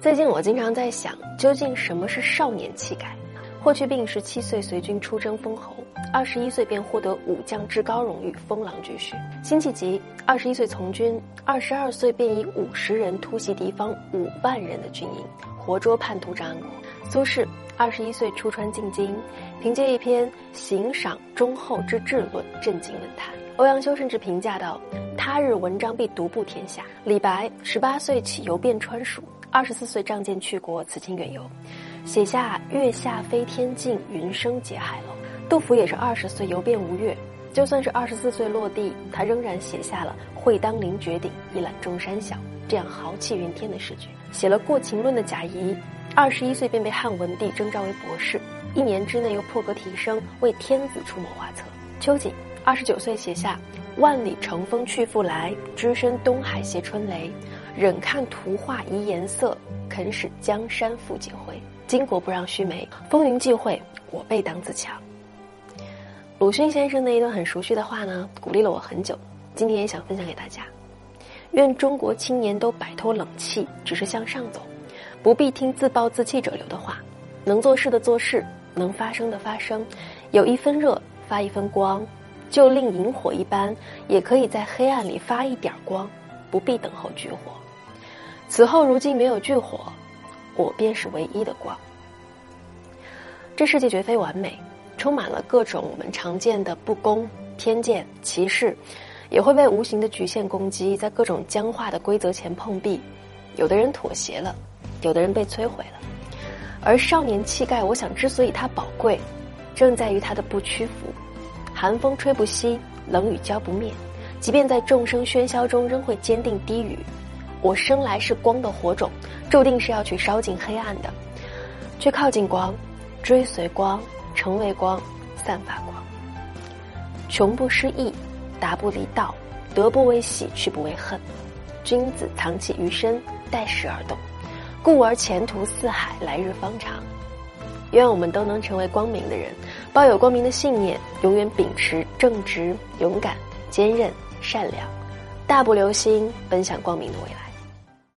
最近我经常在想，究竟什么是少年气概？霍去病十七岁随军出征封侯，二十一岁便获得武将至高荣誉封狼居胥。辛弃疾二十一岁从军，二十二岁便以五十人突袭敌方五万人的军营，活捉叛徒张安国。苏轼二十一岁出川进京，凭借一篇行赏忠厚之治论震惊文坛。欧阳修甚至评价道：“他日文章必独步天下。”李白十八岁起游遍川蜀，二十四岁仗剑去国，此经远游。写下“月下飞天镜，云生结海楼”。杜甫也是二十岁游遍吴越，就算是二十四岁落地，他仍然写下了“会当凌绝顶，一览众山小”这样豪气云天的诗句。写了《过秦论》的贾谊，二十一岁便被汉文帝征召为博士，一年之内又破格提升，为天子出谋划策。秋瑾二十九岁写下“万里乘风去复来，只身东海携春雷。忍看图画移颜色，肯使江山复几回。”巾帼不让须眉，风云际会，我辈当自强。鲁迅先生那一段很熟悉的话呢，鼓励了我很久。今天也想分享给大家。愿中国青年都摆脱冷气，只是向上走，不必听自暴自弃者流的话。能做事的做事，能发声的发声，有一分热发一分光，就令萤火一般，也可以在黑暗里发一点光，不必等候炬火。此后如今没有炬火。我便是唯一的光。这世界绝非完美，充满了各种我们常见的不公、偏见、歧视，也会被无形的局限攻击，在各种僵化的规则前碰壁。有的人妥协了，有的人被摧毁了。而少年气概，我想之所以它宝贵，正在于它的不屈服。寒风吹不息，冷雨浇不灭，即便在众生喧嚣中，仍会坚定低语。我生来是光的火种，注定是要去烧尽黑暗的，去靠近光，追随光，成为光，散发光。穷不失意，达不离道，得不为喜，去不为恨。君子藏器于身，待时而动，故而前途似海，来日方长。愿我们都能成为光明的人，抱有光明的信念，永远秉持正直、勇敢、坚韧、善良，大步流星，奔向光明的未来。